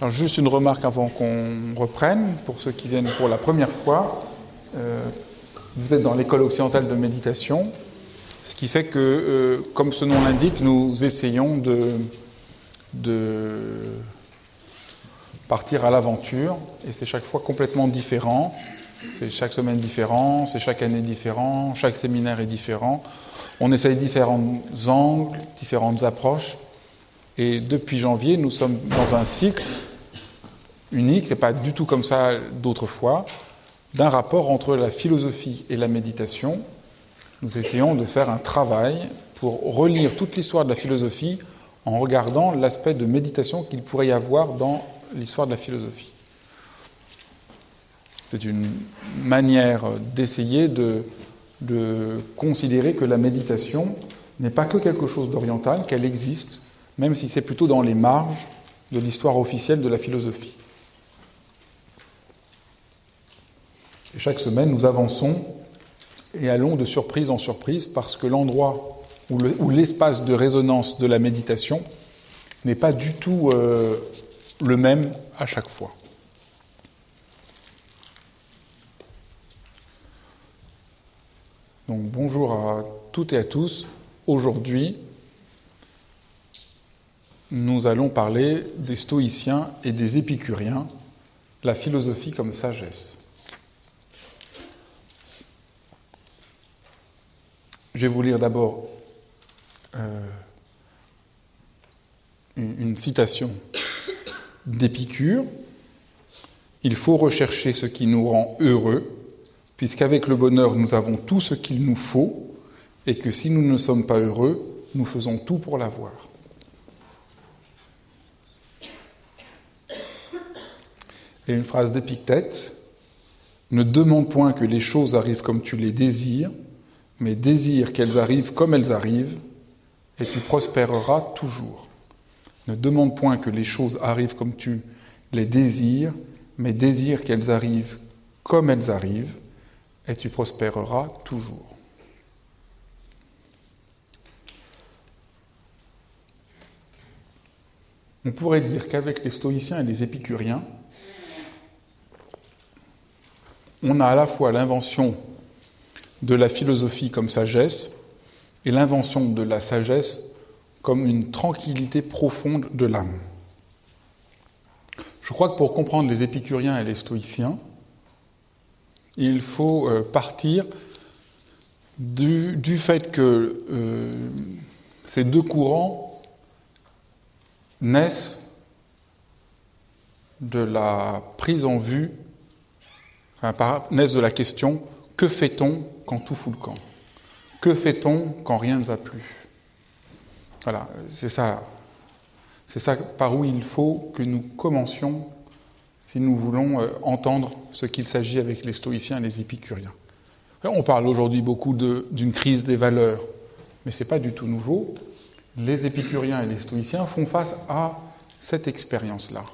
Alors juste une remarque avant qu'on reprenne, pour ceux qui viennent pour la première fois. Euh, vous êtes dans l'école occidentale de méditation, ce qui fait que, euh, comme ce nom l'indique, nous essayons de, de partir à l'aventure, et c'est chaque fois complètement différent. C'est chaque semaine différent, c'est chaque année différent, chaque séminaire est différent. On essaye différents angles, différentes approches. Et depuis janvier, nous sommes dans un cycle unique, c'est pas du tout comme ça d'autrefois, d'un rapport entre la philosophie et la méditation. Nous essayons de faire un travail pour relire toute l'histoire de la philosophie en regardant l'aspect de méditation qu'il pourrait y avoir dans l'histoire de la philosophie. C'est une manière d'essayer de, de, considérer que la méditation n'est pas que quelque chose d'oriental, qu'elle existe, même si c'est plutôt dans les marges de l'histoire officielle de la philosophie. Et chaque semaine, nous avançons et allons de surprise en surprise parce que l'endroit ou l'espace de résonance de la méditation n'est pas du tout euh, le même à chaque fois. Donc bonjour à toutes et à tous. Aujourd'hui, nous allons parler des stoïciens et des épicuriens, la philosophie comme sagesse. Je vais vous lire d'abord euh, une, citation d'Épicure. Il faut rechercher ce qui nous rend heureux, puisqu'avec le bonheur nous avons tout ce qu'il nous faut, et que si nous ne sommes pas heureux, nous faisons tout pour l'avoir. Et une phrase d'Épictète, ne demande point que les choses arrivent comme tu les désires, mais désire qu'elles arrivent comme elles arrivent, et tu prospéreras toujours. Ne demande point que les choses arrivent comme tu les désires, mais désire qu'elles arrivent comme elles arrivent, et tu prospéreras toujours. On pourrait dire qu'avec les stoïciens et les épicuriens, on a à la fois l'invention de la philosophie comme sagesse et l'invention de la sagesse comme une tranquillité profonde de l'âme. Je crois que pour comprendre les épicuriens et les stoïciens, il faut euh, partir du, fait que euh, ces deux courants naissent de la prise en vue, enfin, naissent de la question que fait-on quand tout fout le camp Que fait-on quand rien ne va plus? Voilà, c'est ça. C'est ça par où il faut que nous commencions si nous voulons euh, entendre ce qu'il s'agit avec les stoïciens et les épicuriens. On parle aujourd'hui beaucoup d'une crise des valeurs, mais ce n'est pas du tout nouveau. Les épicuriens et les stoïciens font face à cette expérience-là.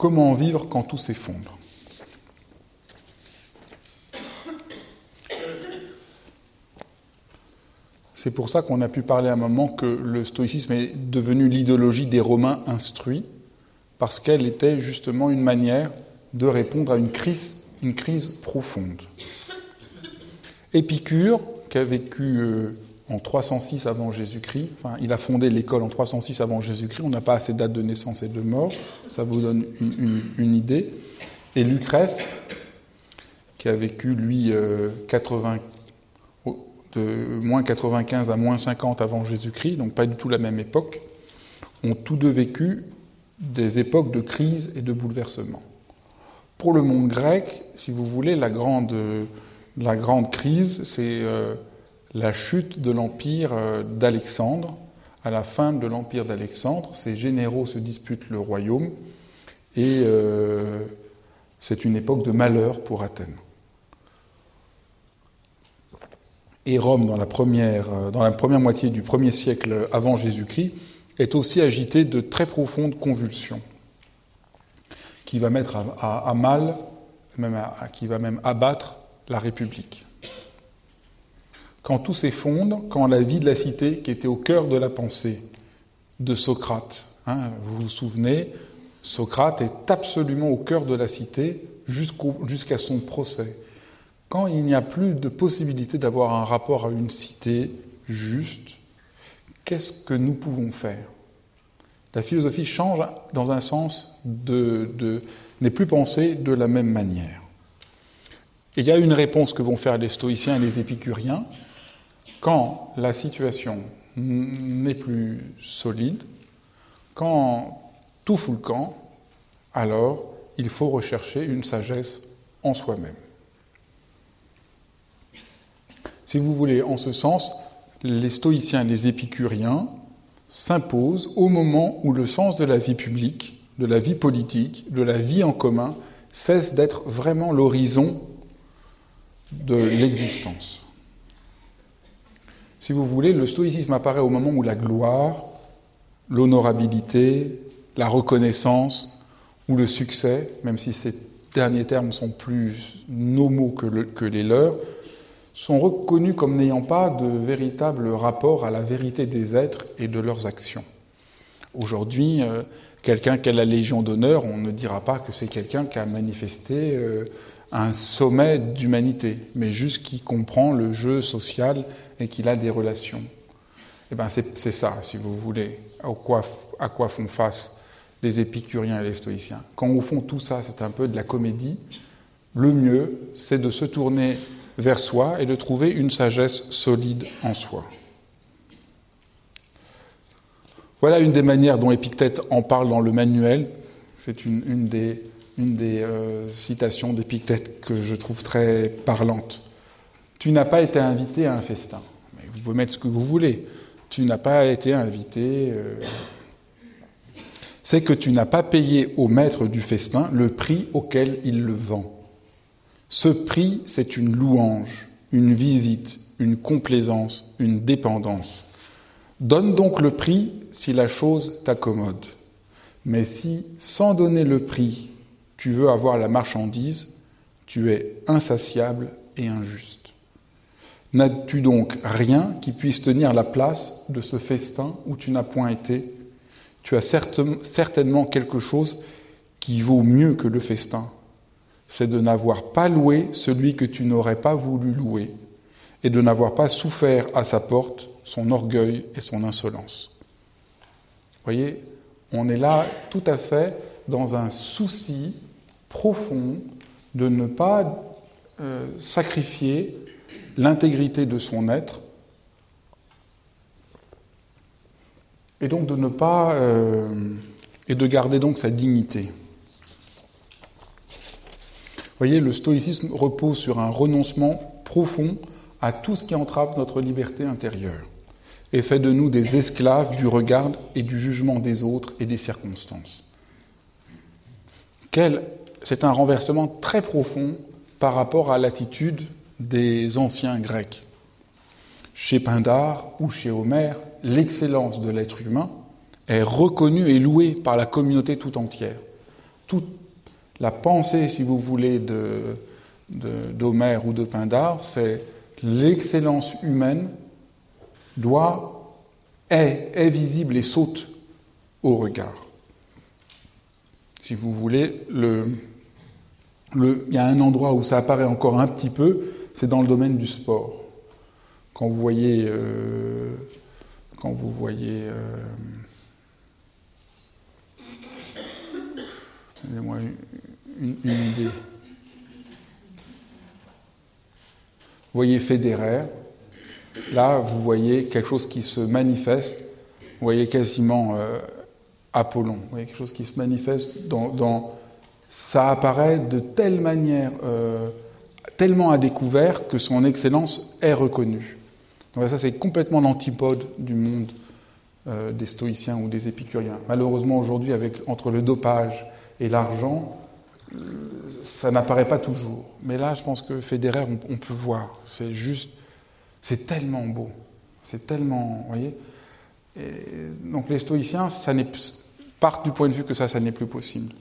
Comment vivre quand tout s'effondre? C'est pour ça qu'on a pu parler à un moment que le stoïcisme est devenu l'idéologie des Romains instruits, parce qu'elle était justement une manière de répondre à une crise, une crise profonde. Épicure, qui a vécu euh, en 306 avant Jésus-Christ. Enfin, il a fondé l'école en 306 avant Jésus-Christ. On n'a pas assez de date de naissance et de mort. Ça vous donne une, idée. Et Lucrèce, qui a vécu, lui, 80, euh, de moins 95 à moins 50 avant Jésus-Christ, donc pas du tout la même époque, ont tous deux vécu des époques de crise et de bouleversement. Pour le monde grec, si vous voulez, la grande, la grande crise, c'est euh, la chute de l'empire euh, d'Alexandre. À la fin de l'empire d'Alexandre, ses généraux se disputent le royaume et euh, c'est une époque de malheur pour Athènes. Et Rome, dans la première, euh, dans la première moitié du premier siècle avant Jésus-Christ, est aussi agitée de très profondes convulsions qui va mettre à, mal, même qui va même abattre la République. Quand tout s'effondre, quand la vie de la cité, qui était au cœur de la pensée de Socrate, hein, vous vous souvenez, Socrate est absolument au cœur de la cité jusqu'à son procès. Quand il n'y a plus de possibilité d'avoir un rapport à une cité juste, qu'est-ce que nous pouvons faire? La philosophie change dans un sens de, de n'est plus pensée de la même manière. Et il y a une réponse que vont faire les stoïciens et les épicuriens quand la situation n'est plus solide, quand tout fout le camp, alors il faut rechercher une sagesse en soi-même. Si vous voulez, en ce sens, les stoïciens et les épicuriens s'imposent au moment où le sens de la vie publique, de la vie politique, de la vie en commun cesse d'être vraiment l'horizon de l'existence. Si vous voulez, le stoïcisme apparaît au moment où la gloire, l'honorabilité, la reconnaissance ou le succès, même si ces derniers termes sont plus nomaux que, que les leurs, sont reconnus comme n'ayant pas de véritable rapport à la vérité des êtres et de leurs actions. Aujourd'hui, euh, quelqu'un qui a la Légion d'honneur, on ne dira pas que c'est quelqu'un qui a manifesté euh, un sommet d'humanité, mais juste qui comprend le jeu social et qu'il a des relations. Eh bien, c'est ça, si vous voulez, à quoi, font face les épicuriens et les stoïciens. Quand au fond tout ça, c'est un peu de la comédie, le mieux, c'est de se tourner vers soi et de trouver une sagesse solide en soi. Voilà une des manières dont Épictète en parle dans le manuel. C'est une, des, une des euh, citations d'Épictète que je trouve très parlante. Tu n'as pas été invité à un festin. Vous pouvez mettre ce que vous voulez. Tu n'as pas été invité. Euh, c'est que tu n'as pas payé au maître du festin le prix auquel il le vend. Ce prix, c'est une louange, une visite, une complaisance, une dépendance. Donne donc le prix si la chose t'accommode. Mais si, sans donner le prix, tu veux avoir la marchandise, tu es insatiable et injuste. N'as-tu donc rien qui puisse tenir la place de ce festin où tu n'as point été? Tu as certainement quelque chose qui vaut mieux que le festin, c'est de n'avoir pas loué celui que tu n'aurais pas voulu louer, et de n'avoir pas souffert à sa porte son orgueil et son insolence. Vous voyez, on est là tout à fait dans un souci profond de ne pas euh, sacrifier l'intégrité de son être et donc de ne pas euh, et de garder donc sa dignité voyez, le stoïcisme repose sur un renoncement profond à tout ce qui entrave notre liberté intérieure et fait de nous des esclaves du regard et du jugement des autres et des circonstances. C'est un renversement très profond par rapport à l'attitude des anciens Grecs. Chez Pindare ou chez Homère, l'excellence de l'être humain est reconnue et louée par la communauté tout entière. Tout, la pensée, si vous voulez, d'Homère ou de Pindare, c'est l'excellence humaine doit, est, est visible et saute au regard. Si vous voulez, le, le, il y a un endroit où ça apparaît encore un petit peu, c'est dans le domaine du sport. Quand vous voyez, euh, quand vous voyez, euh, moi une, idée. Vous voyez Fédéraire, là vous voyez quelque chose qui se manifeste, vous voyez quasiment euh, Apollon, vous voyez quelque chose qui se manifeste dans, ça apparaît de telle manière, euh, tellement à découvert que son excellence est reconnue. Donc ça c'est complètement l'antipode du monde euh, des stoïciens ou des épicuriens. Malheureusement aujourd'hui, avec entre le dopage et l'argent, ça n'apparaît pas toujours. Mais là, je pense que Fédéraire, on, peut voir. C'est juste, c'est tellement beau. C'est tellement, vous voyez. donc les stoïciens, ça partent du point de vue que ça, ça n'est plus possible.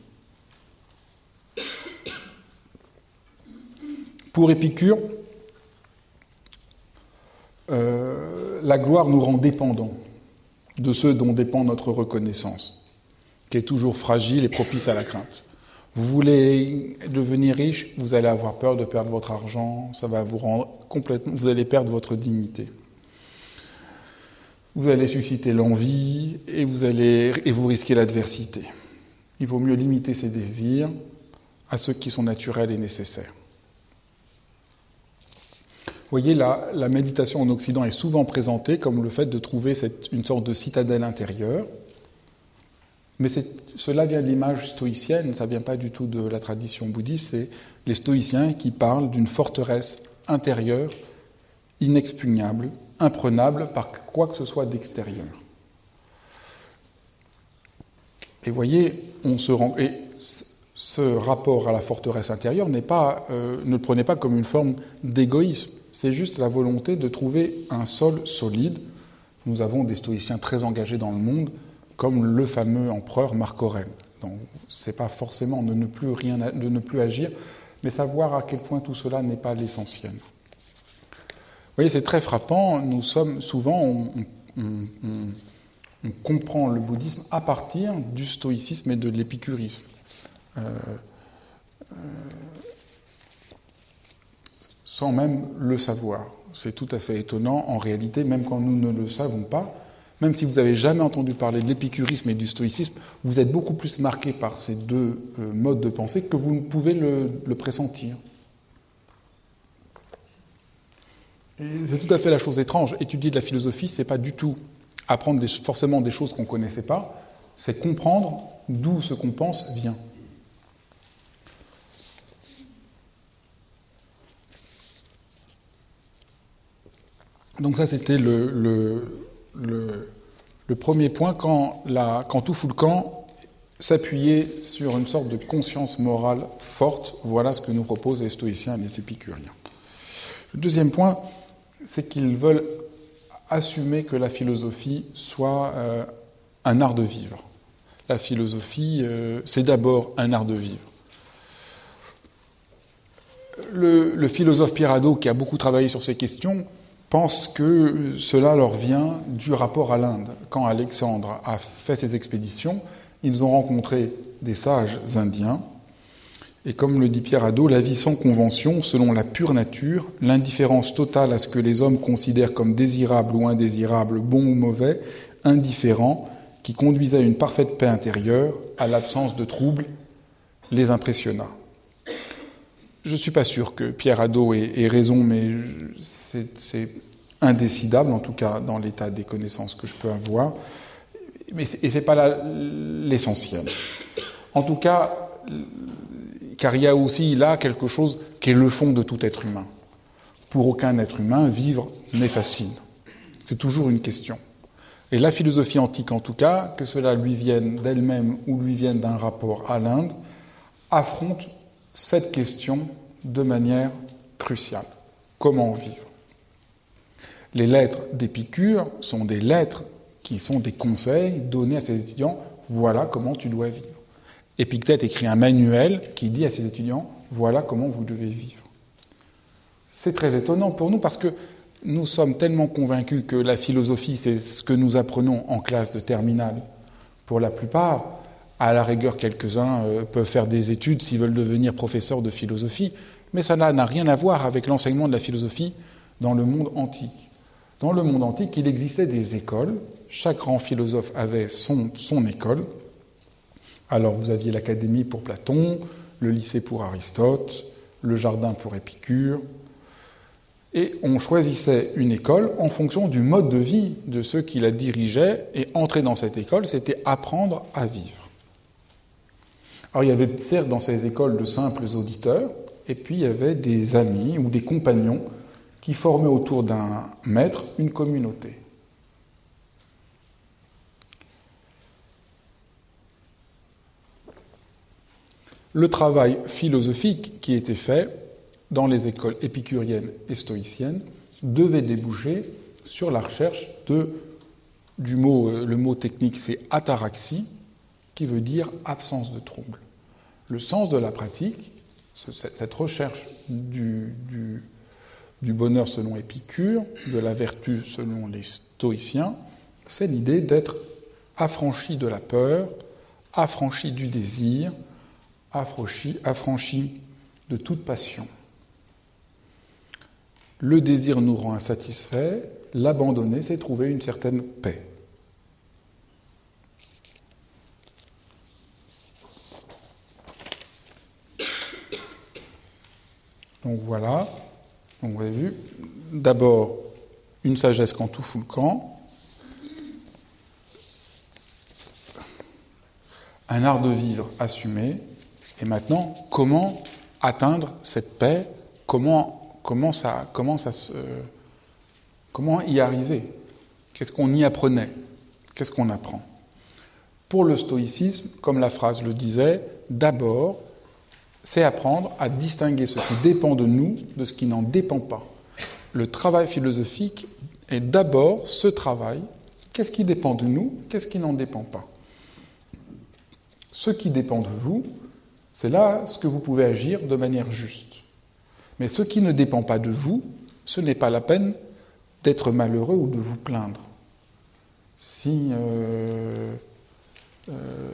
Pour Épicure, euh, la gloire nous rend dépendants de ceux dont dépend notre reconnaissance, qui est toujours fragile et propice à la crainte. Vous voulez devenir riche, vous allez avoir peur de perdre votre argent, ça va vous rendre complètement, vous allez perdre votre dignité. Vous allez susciter l'envie et vous allez et vous risquez l'adversité. Il vaut mieux limiter ses désirs à ceux qui sont naturels et nécessaires. Voyez, la, la méditation en Occident est souvent présentée comme le fait de trouver une sorte de citadelle intérieure, mais cela vient de l'image stoïcienne, ça ne vient pas du tout de la tradition bouddhiste, c'est les stoïciens qui parlent d'une forteresse intérieure, inexpugnable, imprenable par quoi que ce soit d'extérieur. Et voyez, on se rend, et ce rapport à la forteresse intérieure n'est pas, euh, ne le prenez pas comme une forme d'égoïsme, c'est juste la volonté de trouver un sol solide. Nous avons des stoïciens très engagés dans le monde, comme le fameux empereur Marc Aurèle. Donc, c'est pas forcément de ne plus rien, de ne plus agir, mais savoir à quel point tout cela n'est pas l'essentiel. Vous voyez, c'est très frappant. Nous sommes souvent, on, comprend le bouddhisme à partir du stoïcisme et de l'épicurisme. Euh, euh, sans même le savoir. C'est tout à fait étonnant en réalité, même quand nous ne le savons pas, même si vous n'avez jamais entendu parler de l'épicurisme et du stoïcisme, vous êtes beaucoup plus marqué par ces deux euh, modes de pensée que vous ne pouvez le, pressentir. C'est tout à fait la chose étrange. Étudier de la philosophie, c'est pas du tout apprendre forcément des choses qu'on ne connaissait pas, c'est comprendre d'où ce qu'on pense vient. Donc ça, c'était le premier point quand, la, quand s'appuyait sur une sorte de conscience morale forte. Voilà ce que nous proposent les stoïciens et les épicuriens. Le deuxième point, c'est qu'ils veulent assumer que la philosophie soit euh, un art de vivre. La philosophie, euh, c'est d'abord un art de vivre. Le, le philosophe Pierre qui a beaucoup travaillé sur ces questions, pensent que cela leur vient du rapport à l'Inde. Quand Alexandre a fait ses expéditions, ils ont rencontré des sages indiens, et comme le dit Pierre Hadot, la vie sans convention, selon la pure nature, l'indifférence totale à ce que les hommes considèrent comme désirable ou indésirable, bon ou mauvais, indifférent, qui conduisait à une parfaite paix intérieure, à l'absence de troubles, les impressionna. Je ne suis pas sûr que Pierre Hadot ait, raison, mais c'est indécidable, en tout cas dans l'état des connaissances que je peux avoir. Mais, et ce n'est pas l'essentiel. En tout cas, car il y a aussi là quelque chose qui est le fond de tout être humain. Pour aucun être humain, vivre n'est facile. C'est toujours une question. Et la philosophie antique, en tout cas, que cela lui vienne d'elle-même ou lui vienne d'un rapport à l'Inde, affronte cette question de manière cruciale. Comment vivre? Les lettres d'Épicure sont des lettres qui sont des conseils donnés à ses étudiants, voilà comment tu dois vivre. Épictète écrit un manuel qui dit à ses étudiants, voilà comment vous devez vivre. C'est très étonnant pour nous parce que nous sommes tellement convaincus que la philosophie, c'est ce que nous apprenons en classe de terminale. Pour la plupart, à la rigueur, quelques-uns euh, peuvent faire des études s'ils veulent devenir professeurs de philosophie, mais ça n'a rien à voir avec l'enseignement de la philosophie dans le monde antique. Dans le monde antique, il existait des écoles. Chaque grand philosophe avait son, son école. Alors vous aviez l'académie pour Platon, le lycée pour Aristote, le jardin pour Épicure. Et on choisissait une école en fonction du mode de vie de ceux qui la dirigeaient. Et entrer dans cette école, c'était apprendre à vivre. Alors il y avait certes dans ces écoles de simples auditeurs, et puis il y avait des amis ou des compagnons qui formaient autour d'un maître une communauté. Le travail philosophique qui était fait dans les écoles épicuriennes et stoïciennes devait déboucher sur la recherche de, du mot, euh, le mot technique c'est ataraxie, qui veut dire absence de trouble. Le sens de la pratique, cette recherche du, bonheur selon Épicure, de la vertu selon les stoïciens, c'est l'idée d'être affranchi de la peur, affranchi du désir, affranchi de toute passion. Le désir nous rend insatisfaits, l'abandonner, c'est trouver une certaine paix. Donc voilà, vous avez vu, d'abord une sagesse quand tout fout le camp, un art de vivre assumé, et maintenant comment atteindre cette paix, comment, comment y arriver, qu'est-ce qu'on y apprenait, qu'est-ce qu'on apprend? Pour le stoïcisme, comme la phrase le disait, d'abord c'est apprendre à distinguer ce qui dépend de nous de ce qui n'en dépend pas. Le travail philosophique est d'abord ce travail. Qu'est-ce qui dépend de nous Qu'est-ce qui n'en dépend pas Ce qui dépend de vous, c'est là ce que vous pouvez agir de manière juste. Mais ce qui ne dépend pas de vous, ce n'est pas la peine d'être malheureux ou de vous plaindre. Si euh, euh,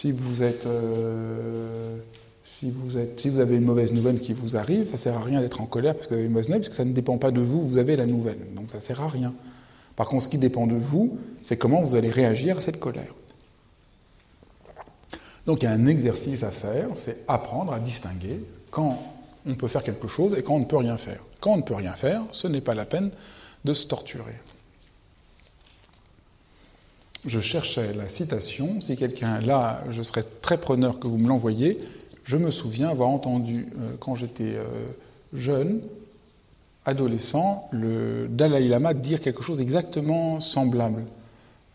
si vous êtes, euh, si vous êtes, si vous avez une mauvaise nouvelle qui vous arrive, ça ne sert à rien d'être en colère parce que vous avez une mauvaise nouvelle, parce que ça ne dépend pas de vous, vous avez la nouvelle, donc ça ne sert à rien. Par contre, ce qui dépend de vous, c'est comment vous allez réagir à cette colère. Donc il y a un exercice à faire, c'est apprendre à distinguer quand on peut faire quelque chose et quand on ne peut rien faire. Quand on ne peut rien faire, ce n'est pas la peine de se torturer je cherchais la citation. Si quelqu'un là, je serais très preneur que vous me l'envoyiez. Je me souviens avoir entendu, euh, quand j'étais euh, jeune, adolescent, le Dalai Lama dire quelque chose d'exactement semblable.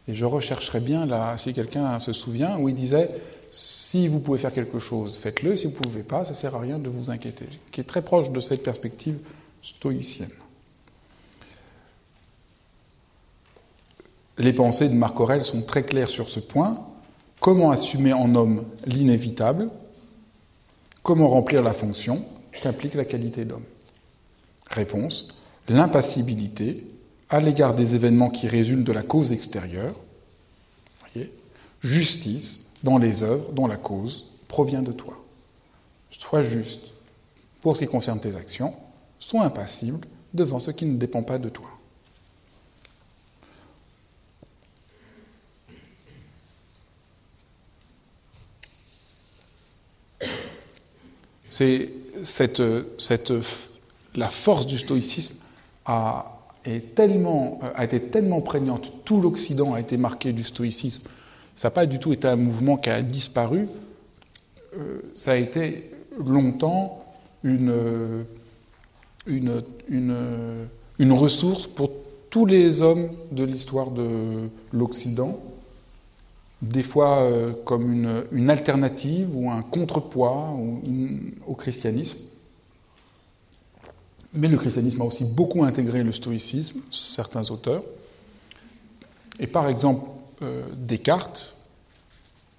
Et je rechercherais bien là, si quelqu'un se souvient, où il disait si vous pouvez faire quelque chose, faites-le. Si vous ne pouvez pas, ça ne sert à rien de vous inquiéter. Qui est très proche de cette perspective stoïcienne. Les pensées de Marc Aurèle sont très claires sur ce point. Comment assumer en homme l'inévitable? Comment remplir la fonction qu'implique la qualité d'homme? Réponse l'impassibilité à l'égard des événements qui résultent de la cause extérieure. Justice dans les œuvres dont la cause provient de toi. Sois juste pour ce qui concerne tes actions, sois impassible devant ce qui ne dépend pas de toi. C'est cette, cette, la force du stoïcisme a, est tellement, a été tellement prégnante, tout l'Occident a été marqué du stoïcisme. Ça n'a pas du tout été un mouvement qui a disparu. Euh, ça a été longtemps une, une, une, une ressource pour tous les hommes de l'histoire de l'Occident des fois euh, comme une, alternative ou un contrepoids au christianisme. Mais le christianisme a aussi beaucoup intégré le stoïcisme, certains auteurs. Et par exemple, euh, Descartes,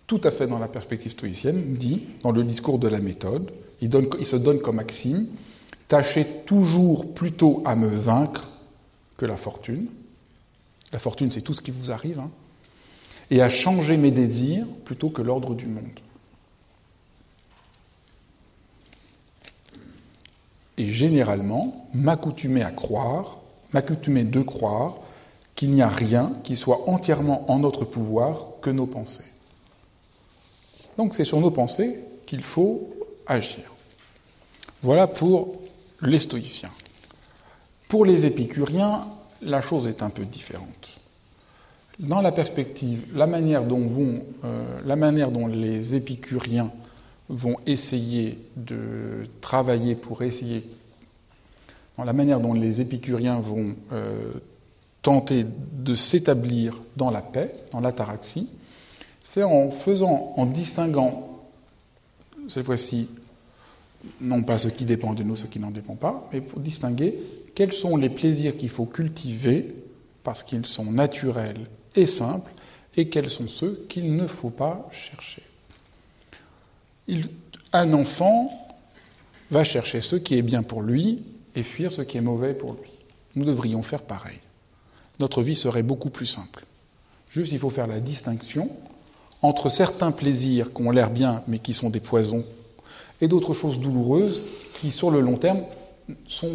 tout à fait dans la perspective stoïcienne, dit, dans le discours de la méthode, il, donne, se donne comme maxime, tâchez toujours plutôt à me vaincre que la fortune. La fortune, c'est tout ce qui vous arrive. Hein et à changer mes désirs plutôt que l'ordre du monde. Et généralement, m'accoutumer à croire, m'accoutumer de croire qu'il n'y a rien qui soit entièrement en notre pouvoir que nos pensées. Donc c'est sur nos pensées qu'il faut agir. Voilà pour les stoïciens. Pour les épicuriens, la chose est un peu différente. Dans la perspective, la manière dont, vont, euh, la manière dont les épicuriens vont essayer de travailler pour essayer, la manière dont les épicuriens vont euh, tenter de s'établir dans la paix, dans l'ataraxie, c'est en faisant, en distinguant, cette fois-ci, non pas ce qui dépend de nous, ce qui n'en dépend pas, mais pour distinguer quels sont les plaisirs qu'il faut cultiver parce qu'ils sont naturels et simples, et quels sont ceux qu'il ne faut pas chercher. un enfant va chercher ce qui est bien pour lui et fuir ce qui est mauvais pour lui. Nous devrions faire pareil. Notre vie serait beaucoup plus simple. Juste, il faut faire la distinction entre certains plaisirs qui ont l'air bien mais qui sont des poisons et d'autres choses douloureuses qui, sur le long terme, sont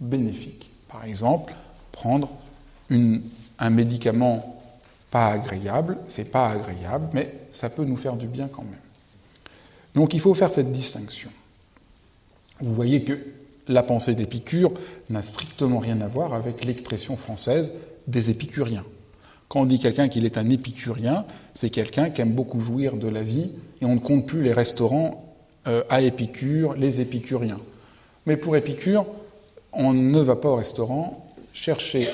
bénéfiques. Par exemple, prendre un médicament pas agréable, c'est pas agréable, mais ça peut nous faire du bien quand même. Donc il faut faire cette distinction. Vous voyez que la pensée d'Épicure n'a strictement rien à voir avec l'expression française des épicuriens. Quand on dit quelqu'un qu'il est un épicurien, c'est quelqu'un qui aime beaucoup jouir de la vie et on ne compte plus les restaurants euh, à Épicure, les épicuriens. Mais pour Épicure, on ne va pas au restaurant chercher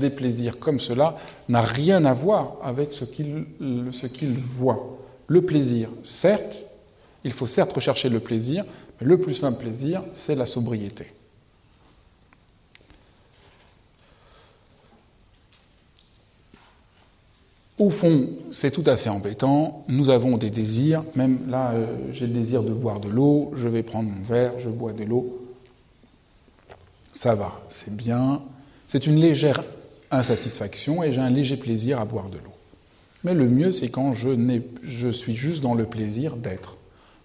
des plaisirs comme cela n'a rien à voir avec ce qu'il voit. Le plaisir, certes, il faut certes rechercher le plaisir, mais le plus simple plaisir, c'est la sobriété. Au fond, c'est tout à fait embêtant. Nous avons des désirs. Même là, euh, j'ai le désir de boire de l'eau. Je vais prendre mon verre, je bois de l'eau. Ça va, c'est bien. C'est une légère insatisfaction et j'ai un léger plaisir à boire de l'eau. Mais le mieux, c'est quand je, suis juste dans le plaisir d'être,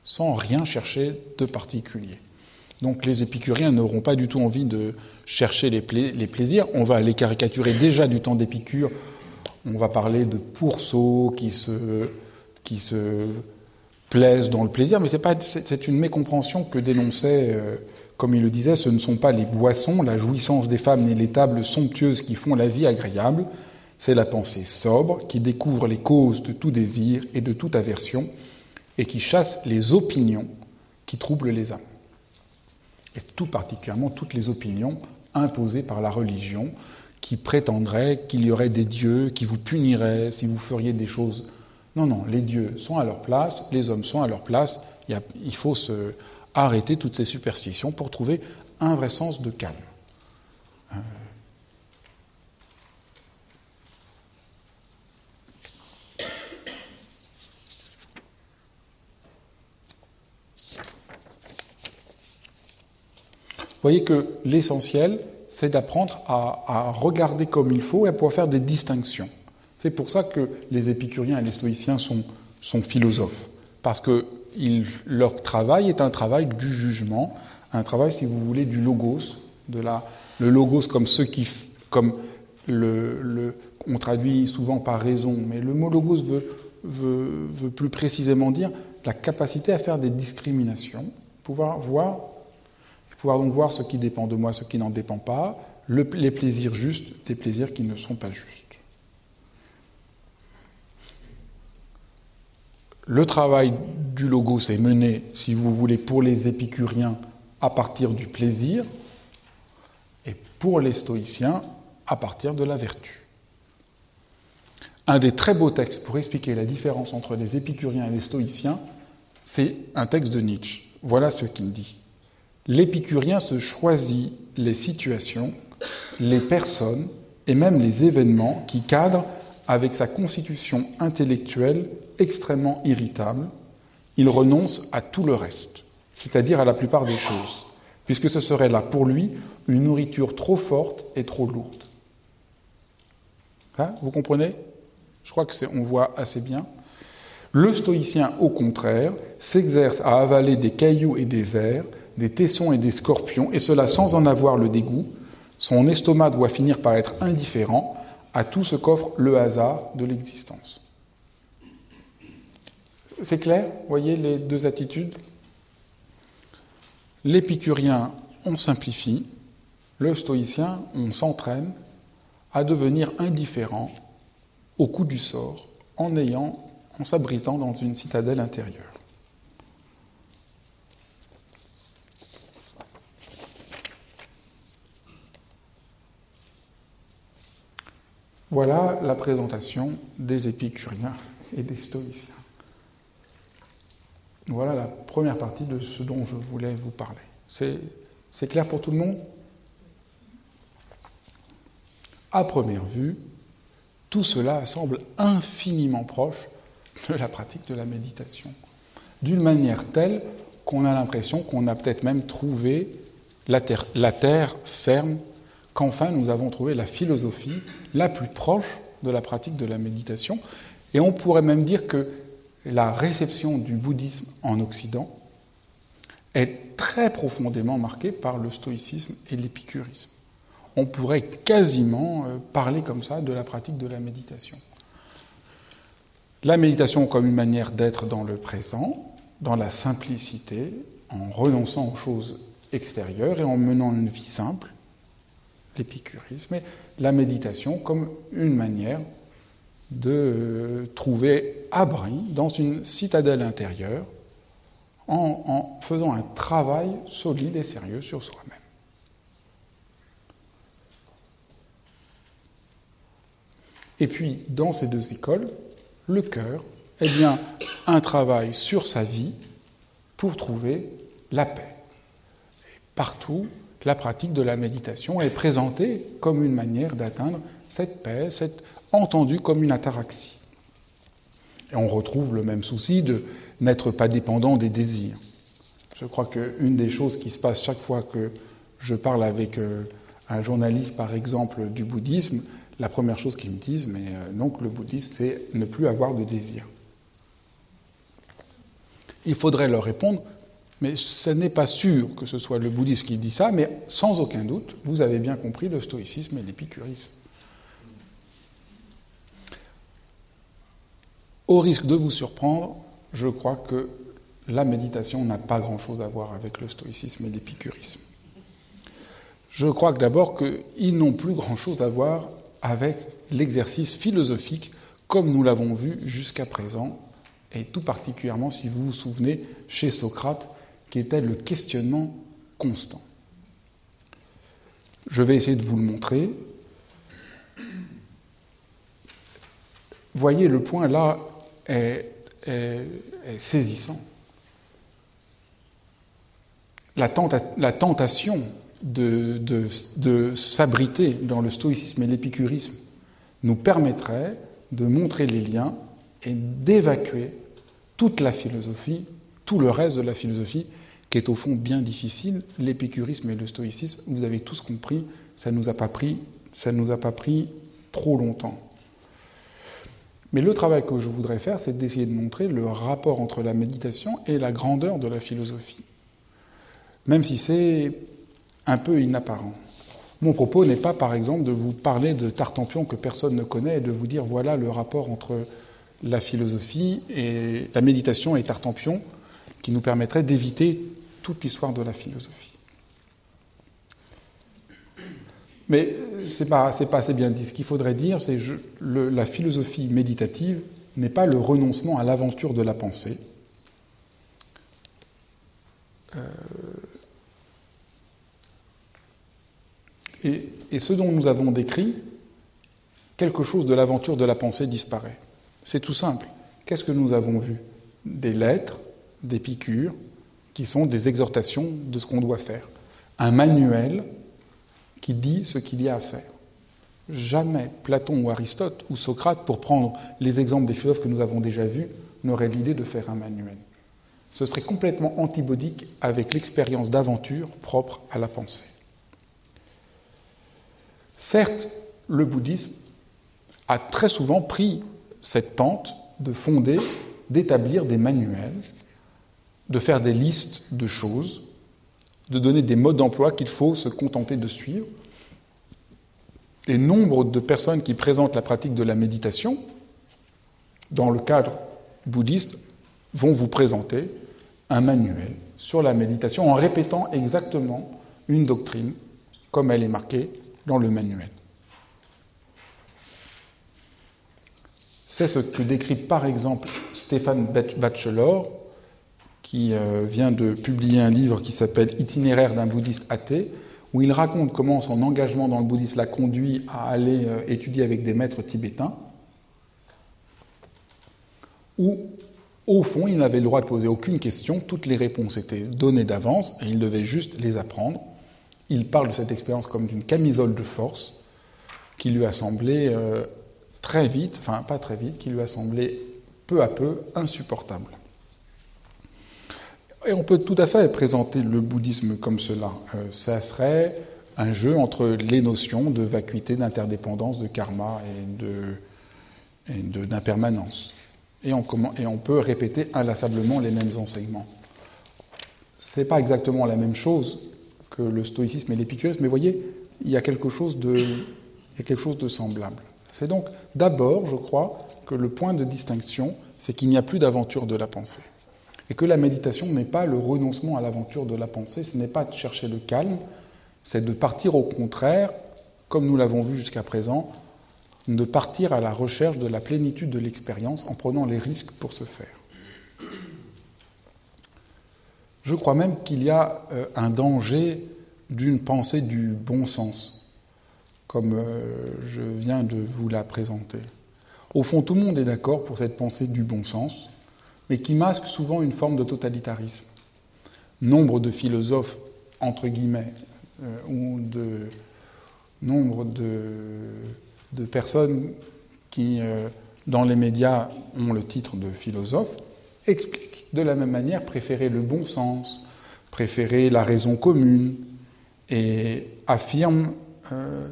sans rien chercher de particulier. Donc les épicuriens n'auront pas du tout envie de chercher les, les plaisirs. On va les caricaturer déjà du temps d'Épicure on va parler de pourceaux qui se, qui se plaisent dans le plaisir, mais c'est, une mécompréhension que dénonçait, euh, comme il le disait, ce ne sont pas les boissons, la jouissance des femmes ni les tables somptueuses qui font la vie agréable, c'est la pensée sobre qui découvre les causes de tout désir et de toute aversion et qui chasse les opinions qui troublent les âmes. Et tout particulièrement toutes les opinions imposées par la religion, qui prétendrait qu'il y aurait des dieux qui vous puniraient si vous feriez des choses. Non, non, les dieux sont à leur place, les hommes sont à leur place. Il, faut se arrêter toutes ces superstitions pour trouver un vrai sens de calme. Voyez que l'essentiel, c'est d'apprendre à, regarder comme il faut et à pouvoir faire des distinctions. C'est pour ça que les épicuriens et les stoïciens sont, philosophes, parce que leur travail est un travail du jugement, un travail, si vous voulez, du logos, de la, le logos comme ce qui, comme le, on traduit souvent par raison, mais le mot logos veut, veut plus précisément dire la capacité à faire des discriminations, pouvoir voir pouvoir donc voir ce qui dépend de moi, ce qui n'en dépend pas, les plaisirs justes des plaisirs qui ne sont pas justes. Le travail du logo s'est mené, si vous voulez, pour les épicuriens à partir du plaisir et pour les stoïciens à partir de la vertu. Un des très beaux textes pour expliquer la différence entre les épicuriens et les stoïciens, c'est un texte de Nietzsche. Voilà ce qu'il dit l'épicurien se choisit les situations, les personnes et même les événements qui cadrent avec sa constitution intellectuelle extrêmement irritable. Il renonce à tout le reste, c'est-à-dire à la plupart des choses, puisque ce serait là pour lui une nourriture trop forte et trop lourde. Hein, vous comprenez? Je crois que on voit assez bien. Le stoïcien, au contraire, s'exerce à avaler des cailloux et des vers des tessons et des scorpions, et cela sans en avoir le dégoût, son estomac doit finir par être indifférent à tout ce qu'offre le hasard de l'existence. C'est clair Voyez les deux attitudes L'épicurien, on simplifie, le stoïcien, on s'entraîne à devenir indifférent au coup du sort en en s'abritant dans une citadelle intérieure. Voilà la présentation des épicuriens et des stoïciens. Voilà la première partie de ce dont je voulais vous parler. C'est clair pour tout le monde? À première vue, tout cela semble infiniment proche de la pratique de la méditation. D'une manière telle, qu'on a l'impression qu'on a peut-être même trouvé la terre, la terre ferme, qu'enfin nous avons trouvé la philosophie la plus proche de la pratique de la méditation. Et on pourrait même dire que la réception du bouddhisme en Occident est très profondément marquée par le stoïcisme et l'épicurisme. On pourrait quasiment euh, parler comme ça de la pratique de la méditation. La méditation comme une manière d'être dans le présent, dans la simplicité, en renonçant aux choses extérieures et en menant une vie simple, l'épicurisme, et la méditation comme une manière de trouver abri dans une citadelle intérieure en, faisant un travail solide et sérieux sur soi-même. Et puis, dans ces deux écoles, le cœur est bien un travail sur sa vie pour trouver la paix. Et partout, la pratique de la méditation est présentée comme une manière d'atteindre cette paix, cette entendue comme une ataraxie. Et on retrouve le même souci de n'être pas dépendant des désirs. Je crois qu'une des choses qui se passe chaque fois que je parle avec euh, un journaliste, par exemple, du bouddhisme, la première chose qu'ils me disent, mais euh, non, que le bouddhisme, c'est ne plus avoir de désir. Il faudrait leur répondre, mais ce n'est pas sûr que ce soit le bouddhisme qui dit ça, mais sans aucun doute, vous avez bien compris le stoïcisme et l'épicurisme. Au risque de vous surprendre, je crois que la méditation n'a pas grand-chose à voir avec le stoïcisme et l'épicurisme. Je crois que d'abord qu'ils n'ont plus grand-chose à voir avec l'exercice philosophique comme nous l'avons vu jusqu'à présent, et tout particulièrement si vous vous souvenez chez Socrate, qui était le questionnement constant. Je vais essayer de vous le montrer. Voyez, le point là est, saisissant. La, tentation de, de s'abriter dans le stoïcisme et l'épicurisme nous permettrait de montrer les liens et d'évacuer toute la philosophie, tout le reste de la philosophie qui est au fond bien difficile. L'épicurisme et le stoïcisme, vous avez tous compris, ça ne nous a pas pris, ça nous a pas pris trop longtemps. Mais le travail que je voudrais faire, c'est d'essayer de montrer le rapport entre la méditation et la grandeur de la philosophie, même si c'est un peu inapparent. Mon propos n'est pas, par exemple, de vous parler de Tartampion que personne ne connaît et de vous dire voilà le rapport entre la philosophie et la méditation et Tartampion qui nous permettrait d'éviter toute l'histoire de la philosophie. Mais ce n'est pas, pas, assez bien dit. Ce qu'il faudrait dire, c'est que la philosophie méditative n'est pas le renoncement à l'aventure de la pensée. Euh, et, ce dont nous avons décrit, quelque chose de l'aventure de la pensée disparaît. C'est tout simple. Qu'est-ce que nous avons vu? Des lettres, des qui sont des exhortations de ce qu'on doit faire. Un manuel qui dit ce qu'il y a à faire. Jamais Platon ou Aristote ou Socrate, pour prendre les exemples des philosophes que nous avons déjà vus, n'auraient l'idée de faire un manuel. Ce serait complètement antibodique avec l'expérience d'aventure propre à la pensée. Certes, le bouddhisme a très souvent pris cette pente de fonder, d'établir des manuels de faire des listes de choses, de donner des modes d'emploi qu'il faut se contenter de suivre. Et nombre de personnes qui présentent la pratique de la méditation, dans le cadre bouddhiste, vont vous présenter un manuel sur la méditation en répétant exactement une doctrine comme elle est marquée dans le manuel. C'est ce que décrit par exemple Stéphane Batchelor qui euh, vient de publier un livre qui s'appelle Itinéraire d'un bouddhiste athée, où il raconte comment son engagement dans le bouddhisme l'a conduit à aller euh, étudier avec des maîtres tibétains, où, au fond, il n'avait le droit de poser aucune question, toutes les réponses étaient données d'avance, et il devait juste les apprendre. Il parle de cette expérience comme d'une camisole de force qui lui a semblé euh, très vite, enfin pas très vite, qui lui a semblé peu à peu insupportable. Et on peut tout à fait présenter le bouddhisme comme cela. Euh, ça serait un jeu entre les notions de vacuité, d'interdépendance, de karma et d'impermanence. Et, on peut répéter inlassablement les mêmes enseignements. Ce n'est pas exactement la même chose que le stoïcisme et l'épicurisme, mais voyez, il y a quelque chose de, il y a quelque chose de semblable. C'est donc d'abord, je crois, que le point de distinction, c'est qu'il n'y a plus d'aventure de la pensée. Et que la méditation n'est pas le renoncement à l'aventure de la pensée, ce n'est pas de chercher le calme, c'est de partir au contraire, comme nous l'avons vu jusqu'à présent, de partir à la recherche de la plénitude de l'expérience en prenant les risques pour ce faire. Je crois même qu'il y a euh, un danger d'une pensée du bon sens, comme euh, je viens de vous la présenter. Au fond, tout le monde est d'accord pour cette pensée du bon sens, mais qui masque souvent une forme de totalitarisme. Nombre de philosophes, entre guillemets, euh, ou de nombre de, personnes qui, dans les médias, ont le titre de philosophe, expliquent de la même manière préférer le bon sens, préférer la raison commune, et affirme euh,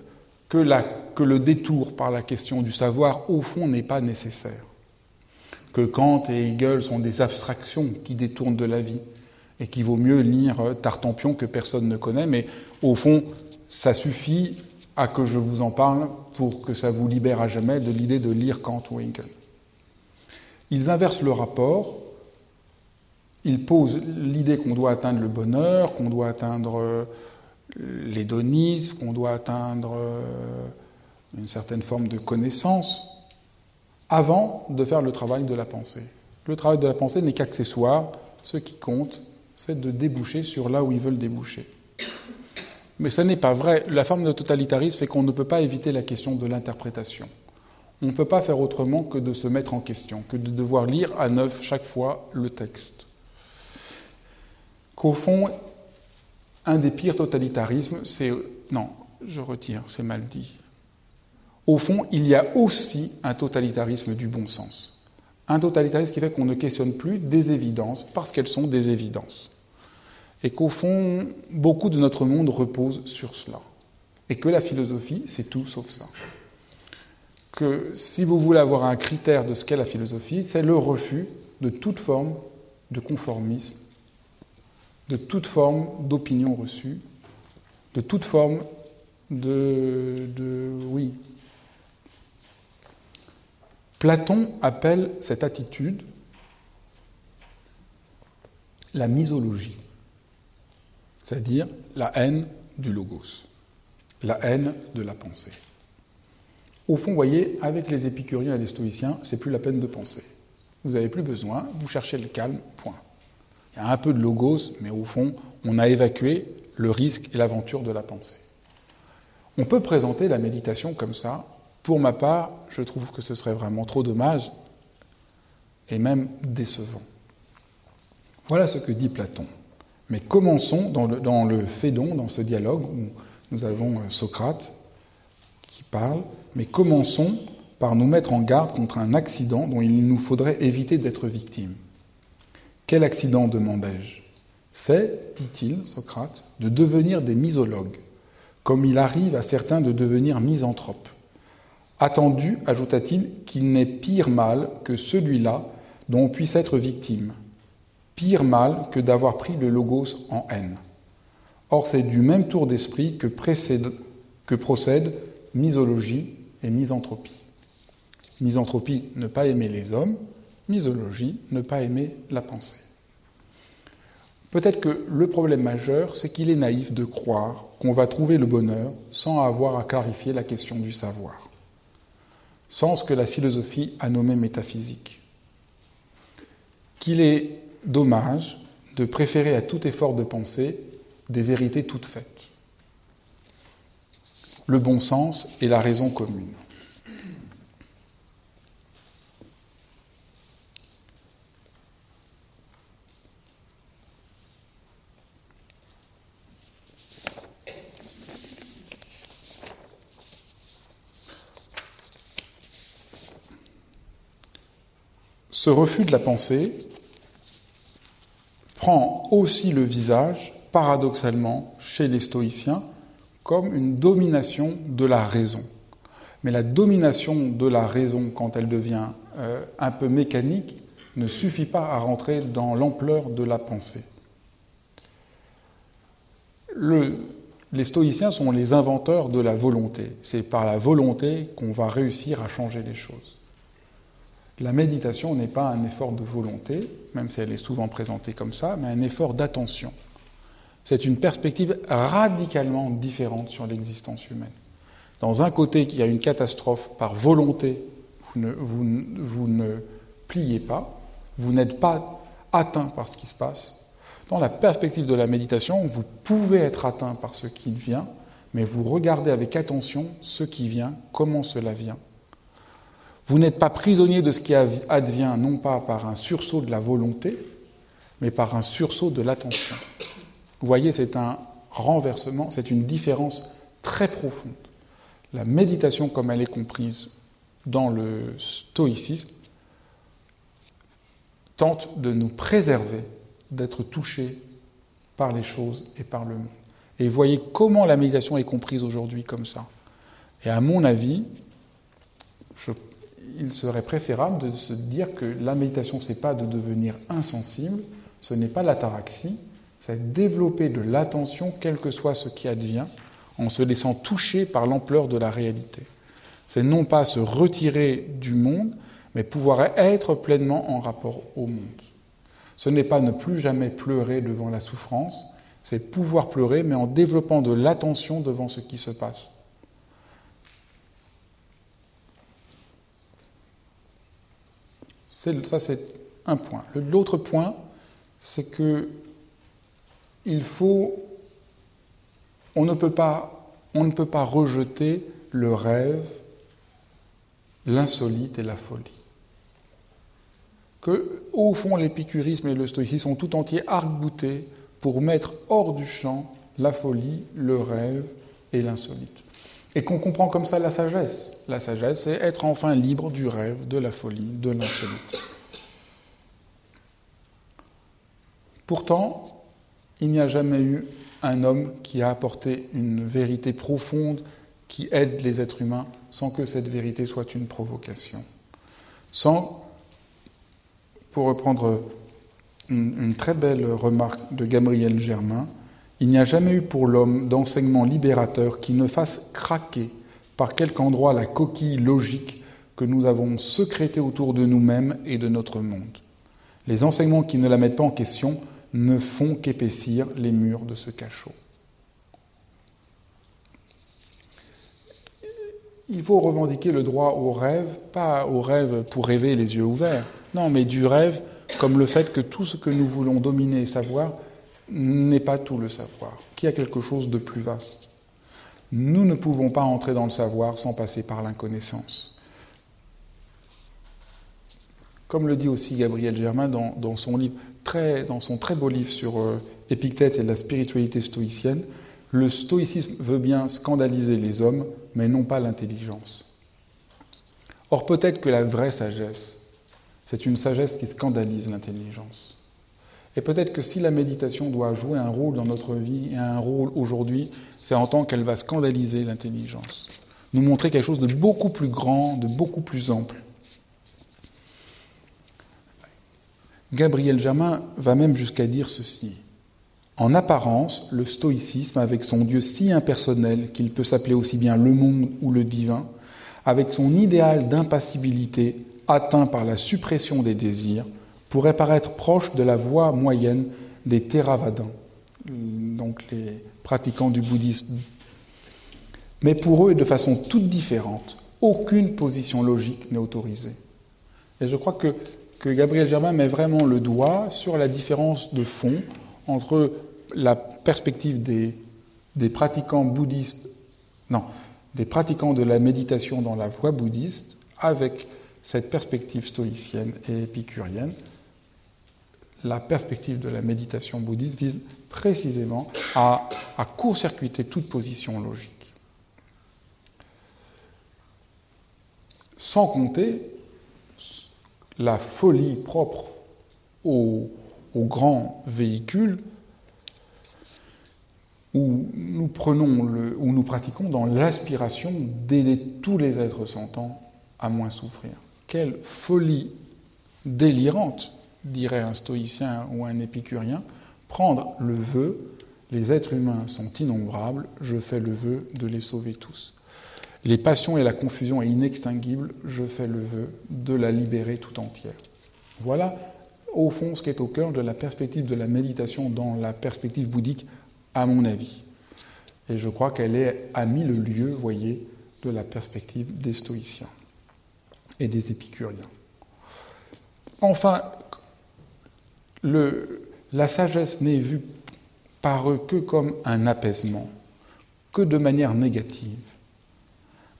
que le détour par la question du savoir, au fond, n'est pas nécessaire. Que Kant et Hegel sont des abstractions qui détournent de la vie, et qu'il vaut mieux lire Tartampion que personne ne connaît, mais au fond, ça suffit à que je vous en parle pour que ça vous libère à jamais de l'idée de lire Kant ou Hegel. Ils inversent le rapport il pose l'idée qu'on doit atteindre le bonheur, qu'on doit atteindre euh, l'hédonisme, qu'on doit atteindre euh, une certaine forme de connaissance, avant de faire le travail de la pensée. Le travail de la pensée n'est qu'accessoire, ce qui compte, c'est de déboucher sur là où ils veulent déboucher. Mais ce n'est pas vrai. La forme de totalitarisme fait qu'on ne peut pas éviter la question de l'interprétation. On ne peut pas faire autrement que de se mettre en question, que de devoir lire à neuf chaque fois le texte qu'au fond, un des pires totalitarismes, c'est... Non, je retire, c'est mal dit. Au fond, il y a aussi un totalitarisme du bon sens. Un totalitarisme qui fait qu'on ne questionne plus des évidences parce qu'elles sont des évidences. Et qu'au fond, beaucoup de notre monde repose sur cela. Et que la philosophie, c'est tout sauf ça. Que si vous voulez avoir un critère de ce qu'est la philosophie, c'est le refus de toute forme de conformisme de toute forme d'opinion reçue, de toute forme de, de, Oui. Platon appelle cette attitude la misologie, c'est-à-dire la haine du logos, la haine de la pensée. Au fond, vous voyez, avec les épicuriens et les stoïciens, c'est plus la peine de penser. Vous n'avez plus besoin, vous cherchez le calme, point. Il y a un peu de logos, mais au fond, on a évacué le risque et l'aventure de la pensée. On peut présenter la méditation comme ça. Pour ma part, je trouve que ce serait vraiment trop dommage et même décevant. Voilà ce que dit Platon. Mais commençons dans le, dans le Phédon, dans ce dialogue où nous avons euh, Socrate qui parle, mais commençons par nous mettre en garde contre un accident dont il nous faudrait éviter d'être victime. Quel accident demandai-je? C'est, dit-il, Socrate, de devenir des misologues, comme il arrive à certains de devenir misanthropes. Attendu, ajouta-t-il, qu'il n'est pire mal que celui-là dont on puisse être victime. Pire mal que d'avoir pris le logos en haine. Or, c'est du même tour d'esprit que, procèdent misologie et misanthropie. Misanthropie, ne pas aimer les hommes, misologie, ne pas aimer la pensée. Peut-être que le problème majeur, c'est qu'il est naïf de croire qu'on va trouver le bonheur sans avoir à clarifier la question du savoir, sans ce que la philosophie a nommé métaphysique. Qu'il est dommage de préférer à tout effort de pensée des vérités toutes faites. Le bon sens et la raison commune. Ce refus de la pensée prend aussi le visage, paradoxalement, chez les stoïciens, comme une domination de la raison. Mais la domination de la raison, quand elle devient euh, un peu mécanique, ne suffit pas à rentrer dans l'ampleur de la pensée. les stoïciens sont les inventeurs de la volonté. C'est par la volonté qu'on va réussir à changer les choses. La méditation n'est pas un effort de volonté, même si elle est souvent présentée comme ça, mais un effort d'attention. C'est une perspective radicalement différente sur l'existence humaine. Dans un côté, il y a une catastrophe par volonté, vous ne, vous pliez pas, vous n'êtes pas atteint par ce qui se passe. Dans la perspective de la méditation, vous pouvez être atteint par ce qui vient, mais vous regardez avec attention ce qui vient, comment cela vient. Vous n'êtes pas prisonnier de ce qui advient, non pas par un sursaut de la volonté, mais par un sursaut de l'attention. Vous voyez, c'est un renversement, c'est une différence très profonde. La méditation, comme elle est comprise dans le stoïcisme, tente de nous préserver d'être touchés par les choses et par le monde. Et voyez comment la méditation est comprise aujourd'hui comme ça. Et à mon avis, il serait préférable de se dire que la méditation, ce n'est pas de devenir insensible, ce n'est pas l'ataraxie, c'est développer de l'attention, quel que soit ce qui advient, en se laissant toucher par l'ampleur de la réalité. C'est non pas se retirer du monde, mais pouvoir être pleinement en rapport au monde. Ce n'est pas ne plus jamais pleurer devant la souffrance, c'est pouvoir pleurer, mais en développant de l'attention devant ce qui se passe. Ça, c'est un point. L'autre point, c'est que faut, on ne peut pas, on ne peut pas rejeter le rêve, l'insolite et la folie que, au fond, l'épicurisme et le stoïcisme sont tout entiers arc-boutés pour mettre hors du champ la folie, le rêve et l'insolite. Et qu'on comprend comme ça la sagesse. La sagesse, c'est être enfin libre du rêve, de la folie, de l'insolite. Pourtant, il n'y a jamais eu un homme qui a apporté une vérité profonde qui aide les êtres humains sans que cette vérité soit une provocation. Sans pour reprendre une, très belle remarque de Gabriel Germain, il n'y a jamais eu pour l'homme d'enseignement libérateur qui ne fasse craquer par quelque endroit la coquille logique que nous avons secrétée autour de nous-mêmes et de notre monde. Les enseignements qui ne la mettent pas en question ne font qu'épaissir les murs de ce cachot. Il faut revendiquer le droit au rêve, pas au rêve pour rêver les yeux ouverts, non, mais du rêve comme le fait que tout ce que nous voulons dominer et savoir n'est pas tout le savoir, qu'il y a quelque chose de plus vaste. Nous ne pouvons pas entrer dans le savoir sans passer par l'inconnaissance. Comme le dit aussi Gabriel Germain dans, son, livre, très, beau livre sur euh, et la spiritualité stoïcienne, le stoïcisme veut bien scandaliser les hommes, mais non pas l'intelligence. Or peut-être que la vraie sagesse, c'est une sagesse qui scandalise l'intelligence. Et peut-être que si la méditation doit jouer un rôle dans notre vie et un rôle aujourd'hui, c'est en tant qu'elle va scandaliser l'intelligence, nous montrer quelque chose de beaucoup plus grand, de beaucoup plus ample. Gabriel Germain va même jusqu'à dire ceci. En apparence, le stoïcisme, avec son Dieu si impersonnel qu'il peut s'appeler aussi bien le monde ou le divin, avec son idéal d'impassibilité, atteint par la suppression des désirs, pourrait paraître proche de la voie moyenne des Theravadins, donc les pratiquants du bouddhisme. Mais pour eux, et de façon toute différente, aucune position logique n'est autorisée. Et je crois que, que Gabriel Germain met vraiment le doigt sur la différence de fond entre la perspective des, des pratiquants bouddhistes, non, des pratiquants de la méditation dans la voie bouddhiste avec cette perspective stoïcienne et épicurienne, la perspective de la méditation bouddhiste vise précisément à, court-circuiter toute position logique. Sans compter la folie propre aux, au grand véhicule où nous où nous pratiquons dans l'aspiration d'aider tous les êtres sentants à moins souffrir. Quelle folie délirante, dirait un stoïcien ou un épicurien, prendre le vœu les êtres humains sont innombrables, je fais le vœu de les sauver tous. Les passions et la confusion est inextinguible, je fais le vœu de la libérer tout entière. Voilà, au fond, ce qui est au cœur de la perspective de la méditation dans la perspective bouddhique, à mon avis. Et je crois qu'elle est à mille lieues, voyez, de la perspective des stoïciens et des épicuriens. Enfin, la sagesse n'est vue par eux que comme un apaisement, que de manière négative,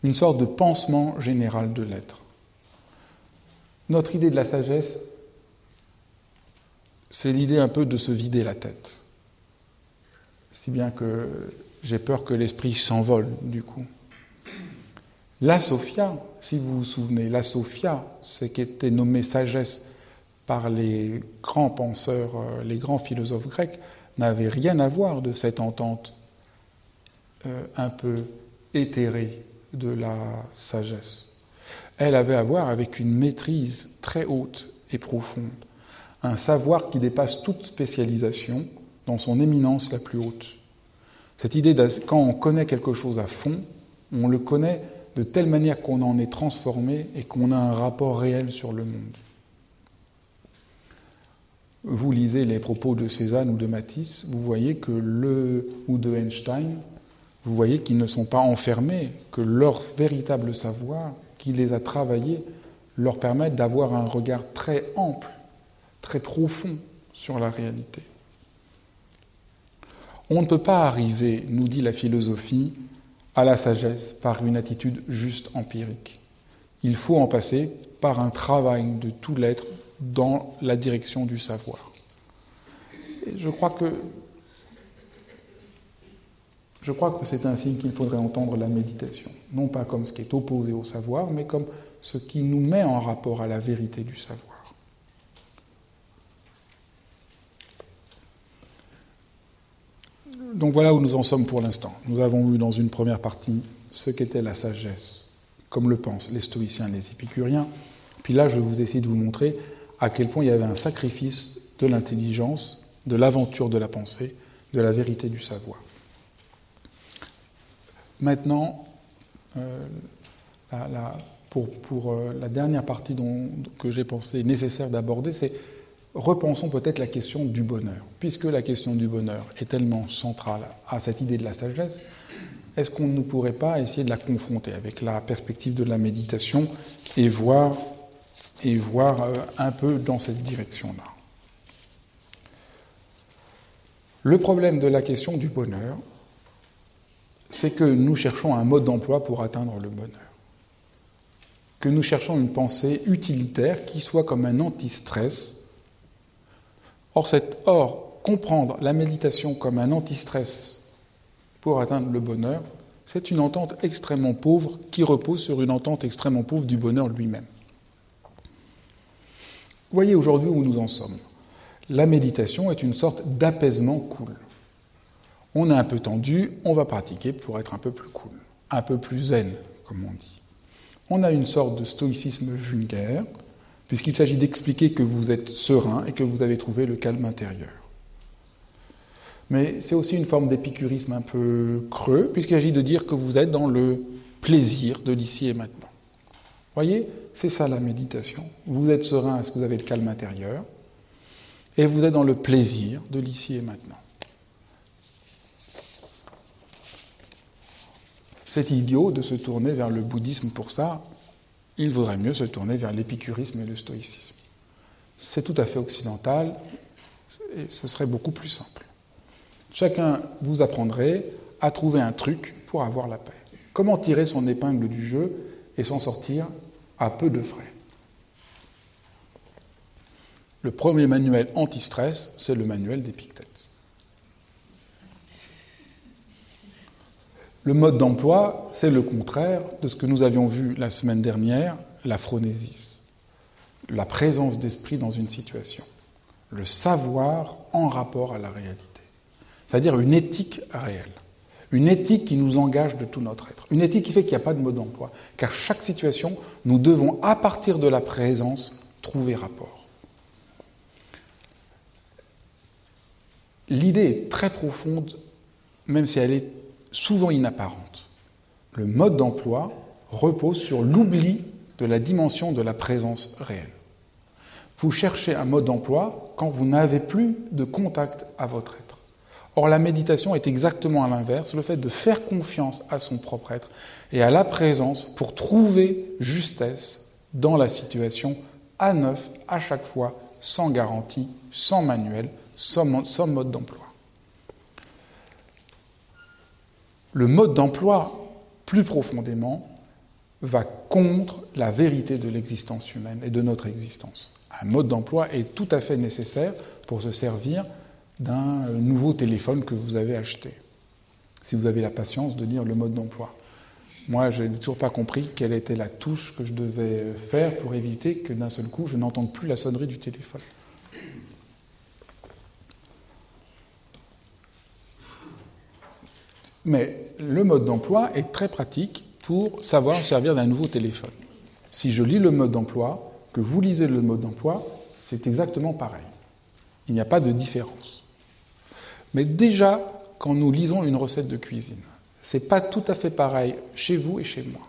une sorte de pansement général de l'être. Notre idée de la sagesse, c'est l'idée un peu de se vider la tête. Si bien que j'ai peur que l'esprit s'envole du coup. La Sophia, si vous vous souvenez, la Sophia, c'est qui était nommée sagesse par les grands penseurs, euh, les grands philosophes grecs, n'avait rien à voir de cette entente euh, un peu éthérée de la sagesse. Elle avait à voir avec une maîtrise très haute et profonde, un savoir qui dépasse toute spécialisation dans son éminence la plus haute. Cette idée, quand on connaît quelque chose à fond, on le connaît de telle manière qu'on en est transformé et qu'on a un rapport réel sur le monde. Vous lisez les propos de Cézanne ou de Matisse, vous voyez que le ou de Einstein, vous voyez qu'ils ne sont pas enfermés, que leur véritable savoir, qui les a travaillés, leur permet d'avoir un regard très ample, très profond sur la réalité. On ne peut pas arriver, nous dit la philosophie, à la sagesse par une attitude juste empirique. Il faut en passer par un travail de tout l'être dans la direction du savoir. Je crois que je crois que c'est ainsi qu'il faudrait entendre la méditation, non pas comme ce qui est opposé au savoir, mais comme ce qui nous met en rapport à la vérité du savoir. Donc voilà où nous en sommes pour l'instant. Nous avons vu dans une première partie ce qu'était la sagesse, comme le pensent les stoïciens et les épicuriens. Puis là, je vous essayer de vous montrer à quel point il y avait un sacrifice de l'intelligence, de l'aventure de la pensée, de la vérité du savoir. Maintenant, euh, pour, euh, la dernière partie que j'ai pensé nécessaire d'aborder, c'est repensons peut-être la question du bonheur. Puisque la question du bonheur est tellement centrale à cette idée de la sagesse, est-ce qu'on ne pourrait pas essayer de la confronter avec la perspective de la méditation et voir, et voir euh, un peu dans cette direction-là Le problème de la question du bonheur, c'est que nous cherchons un mode d'emploi pour atteindre le bonheur. Que nous cherchons une pensée utilitaire qui soit comme un anti-stress Or, or, comprendre la méditation comme un anti-stress pour atteindre le bonheur, c'est une entente extrêmement pauvre qui repose sur une entente extrêmement pauvre du bonheur lui-même. Voyez aujourd'hui où nous en sommes. La méditation est une sorte d'apaisement cool. On est un peu tendu, on va pratiquer pour être un peu plus cool, un peu plus zen, comme on dit. On a une sorte de stoïcisme vulgaire, puisqu'il s'agit d'expliquer que vous êtes serein et que vous avez trouvé le calme intérieur. Mais c'est aussi une forme d'épicurisme un peu creux, puisqu'il s'agit de dire que vous êtes dans le plaisir de l'ici et maintenant. Voyez, c'est ça la méditation. Vous êtes serein parce que vous avez le calme intérieur, et vous êtes dans le plaisir de l'ici et maintenant. C'est idiot de se tourner vers le bouddhisme pour ça, il vaudrait mieux se tourner vers l'épicurisme et le stoïcisme. C'est tout à fait occidental et ce serait beaucoup plus simple. Chacun vous apprendrait à trouver un truc pour avoir la paix. Comment tirer son épingle du jeu et s'en sortir à peu de frais. Le premier manuel anti-stress, c'est le manuel d'Épictète. Le mode d'emploi, c'est le contraire de ce que nous avions vu la semaine dernière, la phronésis, la présence d'esprit dans une situation. le savoir en rapport à la réalité. C'est-à-dire une éthique réelle. Une éthique qui nous engage de tout notre être. Une éthique qui fait qu'il n'y a pas de mode d'emploi. Car chaque situation, nous devons, à partir de la présence, trouver rapport. L'idée est très profonde, même si elle est souvent inapparente. Le mode d'emploi repose sur l'oubli de la dimension de la présence réelle. Vous cherchez un mode d'emploi quand vous n'avez plus de contact à votre être. Or, la méditation est exactement à l'inverse, le fait de faire confiance à son propre être et à la présence pour trouver justesse dans la situation à neuf, à chaque fois, sans garantie, sans manuel, sans mode d'emploi. Le mode d'emploi, plus profondément, va contre la vérité de l'existence humaine et de notre existence. Un mode d'emploi est tout à fait nécessaire pour se servir d'un nouveau téléphone que vous avez acheté, si vous avez la patience de lire le mode d'emploi. Moi, je n'ai toujours pas compris quelle était la touche que je devais faire pour éviter que d'un seul coup, je n'entende plus la sonnerie du téléphone. Mais le mode d'emploi est très pratique pour savoir servir d'un nouveau téléphone. Si je lis le mode d'emploi, que vous lisez le mode d'emploi, c'est exactement pareil. Il n'y a pas de différence. Mais déjà, quand nous lisons une recette de cuisine, c'est pas tout à fait pareil chez vous et chez moi.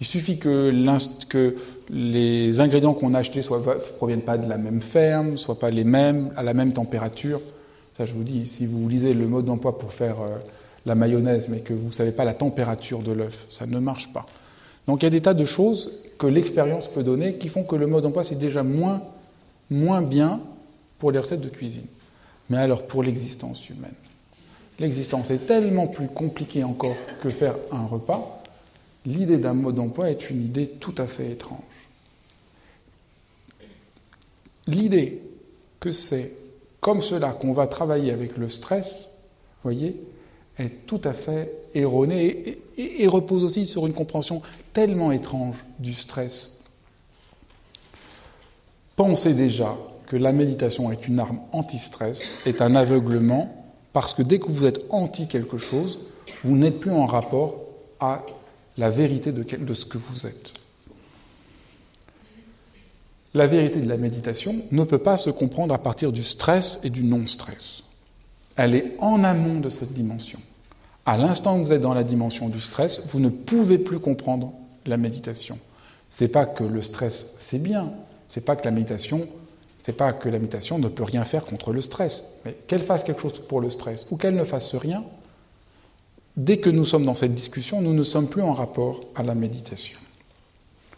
Il suffit que, les ingrédients qu'on a achetés ne proviennent pas de la même ferme, soient pas les mêmes, à la même température. Ça, je vous dis, si vous lisez le mode d'emploi pour faire euh, la mayonnaise, mais que vous ne savez pas la température de l'œuf, ça ne marche pas. Donc il y a des tas de choses que l'expérience peut donner qui font que le mode d'emploi, c'est déjà moins, moins bien pour les recettes de cuisine. Mais alors pour l'existence humaine L'existence est tellement plus compliquée encore que faire un repas. L'idée d'un mode d'emploi est une idée tout à fait étrange. L'idée que c'est comme cela qu'on va travailler avec le stress, voyez, est tout à fait erronée et, repose aussi sur une compréhension tellement étrange du stress. Pensez déjà que la méditation est une arme anti-stress, est un aveuglement, parce que dès que vous êtes anti quelque chose, vous n'êtes plus en rapport à la vérité de, ce que vous êtes. La vérité de la méditation ne peut pas se comprendre à partir du stress et du non-stress. Elle est en amont de cette dimension. À l'instant où vous êtes dans la dimension du stress, vous ne pouvez plus comprendre la méditation. C'est pas que le stress c'est bien, c'est pas que la méditation, c'est pas que la méditation ne peut rien faire contre le stress, mais qu'elle fasse quelque chose pour le stress ou qu'elle ne fasse rien, dès que nous sommes dans cette discussion, nous ne sommes plus en rapport à la méditation.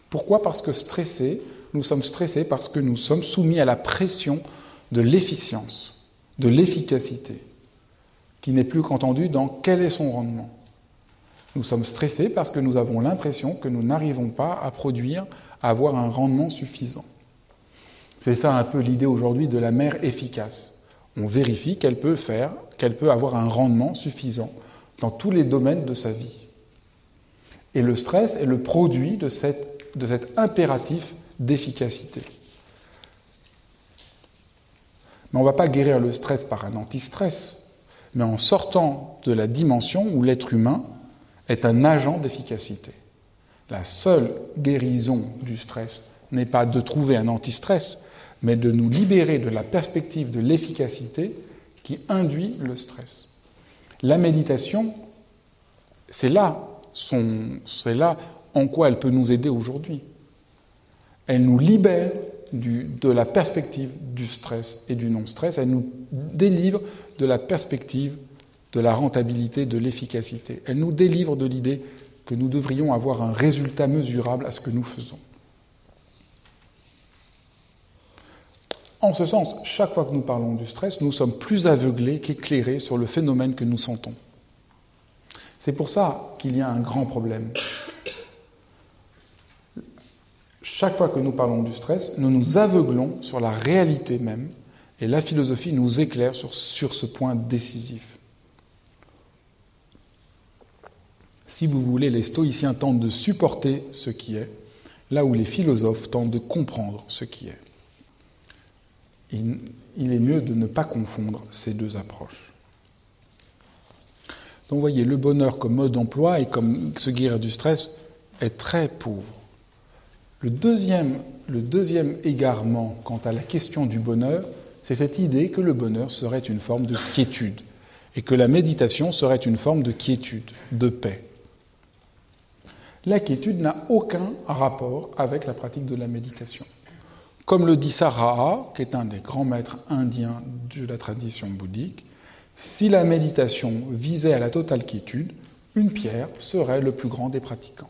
Pourquoi? Parce que stressés, nous sommes stressés parce que nous sommes soumis à la pression de l'efficience, de l'efficacité qui n'est plus qu'entendu dans quel est son rendement. Nous sommes stressés parce que nous avons l'impression que nous n'arrivons pas à produire, à avoir un rendement suffisant. C'est ça un peu l'idée aujourd'hui de la mère efficace. On vérifie qu'elle peut faire, qu'elle peut avoir un rendement suffisant dans tous les domaines de sa vie. Et le stress est le produit de, de cet impératif d'efficacité. Mais on ne va pas guérir le stress par un anti-stress mais en sortant de la dimension où l'être humain est un agent d'efficacité. La seule guérison du stress n'est pas de trouver un anti-stress, mais de nous libérer de la perspective de l'efficacité qui induit le stress. La méditation, c'est là, c'est là en quoi elle peut nous aider aujourd'hui. Elle nous libère de la perspective du stress et du non-stress, elle nous délivre de la perspective de la rentabilité, de l'efficacité. Elle nous délivre de l'idée que nous devrions avoir un résultat mesurable à ce que nous faisons. En ce sens, chaque fois que nous parlons du stress, nous sommes plus aveuglés qu'éclairés sur le phénomène que nous sentons. C'est pour ça qu'il y a un grand problème chaque fois que nous parlons du stress, nous nous aveuglons sur la réalité même, et la philosophie nous éclaire sur, sur ce point décisif. Si vous voulez, les stoïciens tentent de supporter ce qui est, là où les philosophes tentent de comprendre ce qui est. il, est mieux de ne pas confondre ces deux approches. Donc vous voyez, le bonheur comme mode d'emploi et comme se guérir du stress est très pauvre. Le deuxième, le deuxième égarement quant à la question du bonheur, c'est cette idée que le bonheur serait une forme de quiétude et que la méditation serait une forme de quiétude, de paix. La quiétude n'a aucun rapport avec la pratique de la méditation. Comme le dit Saraha, qui est un des grands maîtres indiens de la tradition bouddhique, si la méditation visait à la totale quiétude, une pierre serait le plus grand des pratiquants.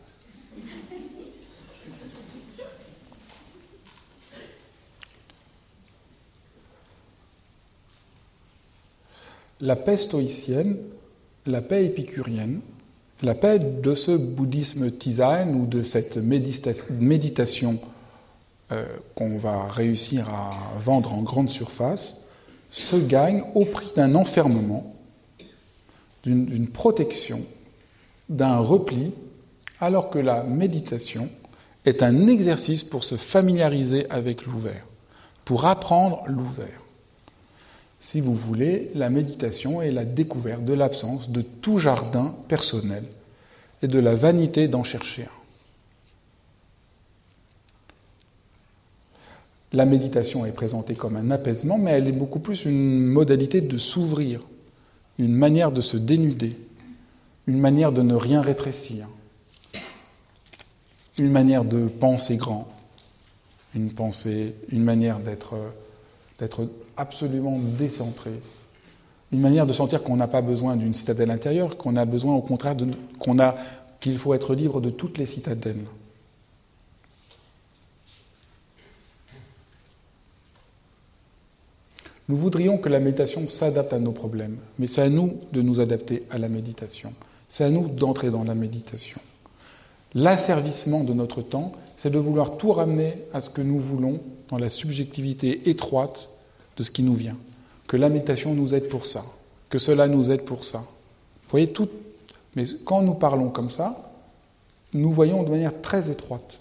La paix stoïcienne, la paix épicurienne, la paix de ce bouddhisme tisane ou de cette méditation euh, qu'on va réussir à vendre en grande surface se gagne au prix d'un enfermement, d'une protection, d'un repli, alors que la méditation est un exercice pour se familiariser avec l'ouvert, pour apprendre l'ouvert. Si vous voulez, la méditation est la découverte de l'absence de tout jardin personnel et de la vanité d'en chercher un. La méditation est présentée comme un apaisement, mais elle est beaucoup plus une modalité de s'ouvrir, une manière de se dénuder, une manière de ne rien rétrécir, une manière de penser grand, une pensée, une manière d'être, absolument décentré, une manière de sentir qu'on n'a pas besoin d'une citadelle intérieure, qu'on a besoin au contraire qu'il faut être libre de toutes les citadelles. Nous voudrions que la méditation s'adapte à nos problèmes, mais c'est à nous de nous adapter à la méditation. C'est à nous d'entrer dans la méditation. L'asservissement de notre temps, c'est de vouloir tout ramener à ce que nous voulons dans la subjectivité étroite de ce qui nous vient. Que la méditation nous aide pour ça, que cela nous aide pour ça. Vous voyez tout. Mais quand nous parlons comme ça, nous voyons de manière très étroite.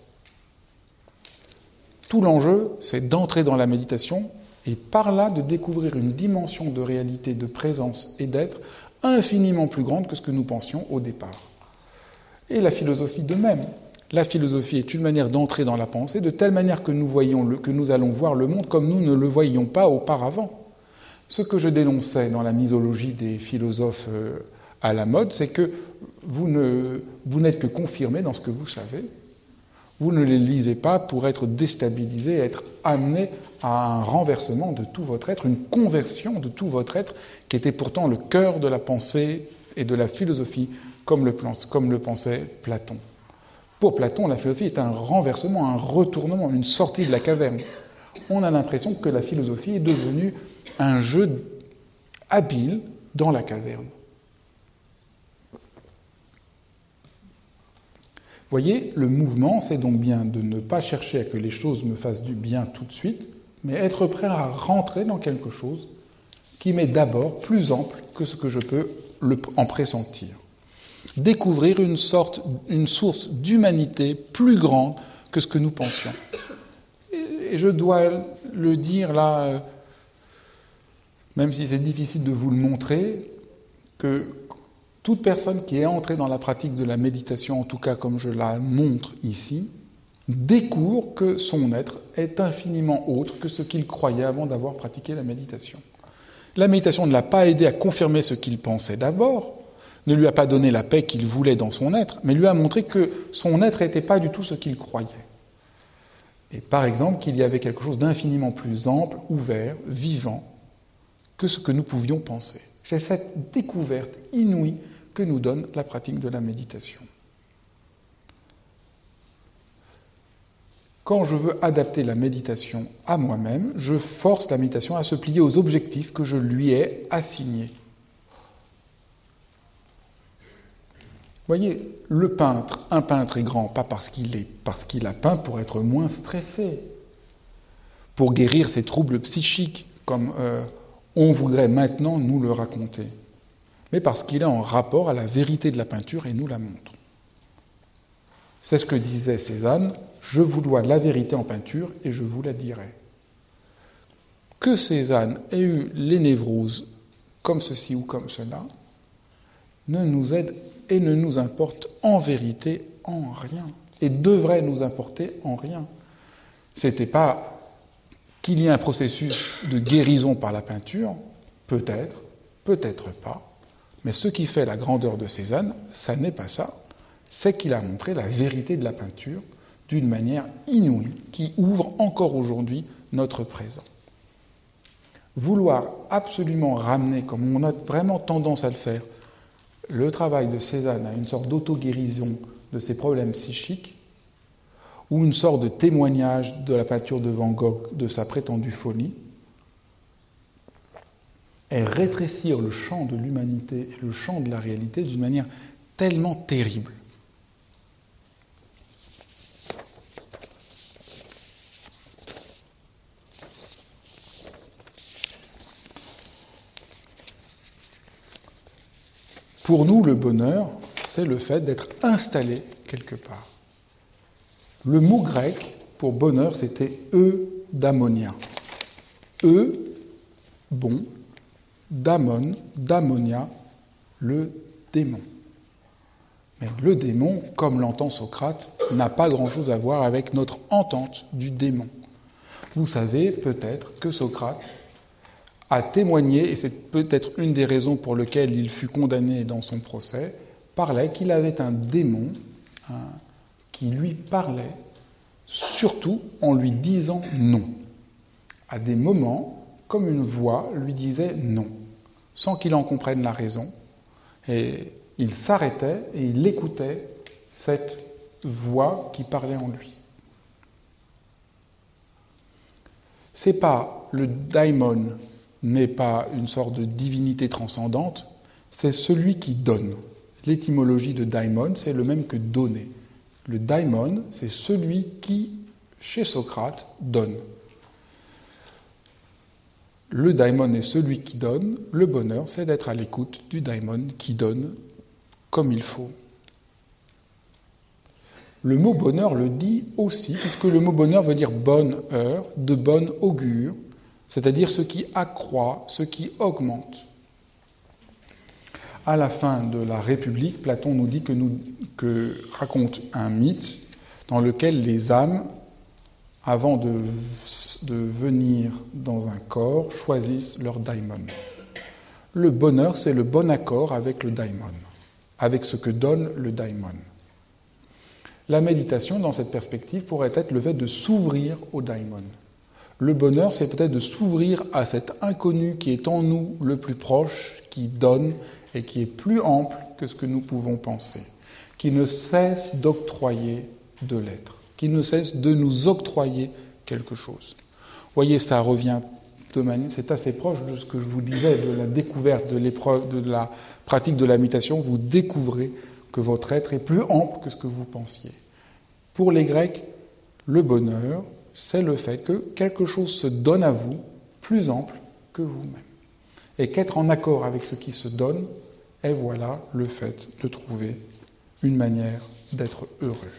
Tout l'enjeu, c'est d'entrer dans la méditation et par là de découvrir une dimension de réalité, de présence et d'être infiniment plus grande que ce que nous pensions au départ. Et la philosophie de même. La philosophie est une manière d'entrer dans la pensée de telle manière que nous, allons voir le monde comme nous ne le voyions pas auparavant. Ce que je dénonçais dans la misologie des philosophes euh, à la mode, c'est que vous n'êtes que confirmé dans ce que vous savez. Vous ne les lisez pas pour être déstabilisé, être amené à un renversement de tout votre être, une conversion de tout votre être, qui était pourtant le cœur de la pensée et de la philosophie, comme le, pensait Platon. Pour Platon, la philosophie est un renversement, un retournement, une sortie de la caverne. On a l'impression que la philosophie est devenue un jeu habile dans la caverne. Voyez, le mouvement, c'est donc bien de ne pas chercher à que les choses me fassent du bien tout de suite, mais être prêt à rentrer dans quelque chose qui m'est d'abord plus ample que ce que je peux en pressentir. Découvrir une sorte, une source d'humanité plus grande que ce que nous pensions. Et je dois le dire là, même si c'est difficile de vous le montrer, que toute personne qui est entrée dans la pratique de la méditation, en tout cas comme je la montre ici, découvre que son être est infiniment autre que ce qu'il croyait avant d'avoir pratiqué la méditation. La méditation ne l'a pas aidé à confirmer ce qu'il pensait d'abord, ne lui a pas donné la paix qu'il voulait dans son être, mais lui a montré que son être n'était pas du tout ce qu'il croyait. Et par exemple qu'il y avait quelque chose d'infiniment plus ample, ouvert, vivant, que ce que nous pouvions penser. C'est cette découverte inouïe que nous donne la pratique de la méditation. Quand je veux adapter la méditation à moi-même, je force la méditation à se plier aux objectifs que je lui ai assignés. Voyez, le peintre, un peintre est grand pas parce qu'il est, parce qu'il a peint pour être moins stressé, pour guérir ses troubles psychiques, comme euh, on voudrait maintenant nous le raconter, mais parce qu'il est en rapport à la vérité de la peinture et nous la montre. C'est ce que disait Cézanne, je vous dois la vérité en peinture et je vous la dirai. que Cézanne ait eu les névroses comme ceci ou comme cela, ne nous aide et ne nous importe en vérité en rien, et devrait nous importer en rien. C'était pas qu'il y ait un processus de guérison par la peinture, peut-être, peut-être pas, mais ce qui fait la grandeur de Cézanne, ça n'est pas ça, c'est qu'il a montré la vérité de la peinture d'une manière inouïe, qui ouvre encore aujourd'hui notre présent. Vouloir absolument ramener, comme on a vraiment tendance à le faire, le travail de Cézanne à une sorte d'auto-guérison de ses problèmes psychiques, ou une sorte de témoignage de la peinture de Van Gogh de sa prétendue folie, est rétrécir le champ de l'humanité et le champ de la réalité d'une manière tellement terrible. Pour nous, le bonheur, c'est le fait d'être installé quelque part. Le mot grec pour bonheur, c'était e d'ammonia. E, bon, d'amon, d'ammonia, le démon. Mais le démon, comme l'entend Socrate, n'a pas grand-chose à voir avec notre entente du démon. Vous savez peut-être que Socrate a témoigné, et c'est peut-être une des raisons pour lesquelles il fut condamné dans son procès, parlait qu'il avait un démon qui lui parlait, surtout en lui disant non. À des moments, comme une voix lui disait non, sans qu'il en comprenne la raison. Et il s'arrêtait et il écoutait cette voix qui parlait en lui. C'est pas le daimon n'est pas une sorte de divinité transcendante, c'est celui qui donne. L'étymologie de daimon, c'est le même que donner. Le daimon, c'est celui qui, chez Socrate, donne. Le daimon est celui qui donne. Le bonheur, c'est d'être à l'écoute du daimon qui donne comme il faut. Le mot bonheur le dit aussi, puisque le mot bonheur veut dire bonne heure, de bonne augure, c'est-à-dire ce qui accroît, ce qui augmente. À la fin de la République, Platon nous dit que, nous, que raconte un mythe dans lequel les âmes, avant de, venir dans un corps, choisissent leur daimon. Le bonheur, c'est le bon accord avec le daimon, avec ce que donne le daimon. La méditation, dans cette perspective, pourrait être le fait de s'ouvrir au daimon. Le bonheur, c'est peut-être de s'ouvrir à cet inconnu qui est en nous le plus proche, qui donne et qui est plus ample que ce que nous pouvons penser, qui ne cesse d'octroyer de l'être, qui ne cesse de nous octroyer quelque chose. Voyez, ça revient de manière, c'est assez proche de ce que je vous disais, de la découverte, de l'épreuve, de la pratique de la méditation. Vous découvrez que votre être est plus ample que ce que vous pensiez. Pour les Grecs, le bonheur, c'est le fait que quelque chose se donne à vous plus ample que vous-même. Et qu'être en accord avec ce qui se donne est voilà le fait de trouver une manière d'être heureux.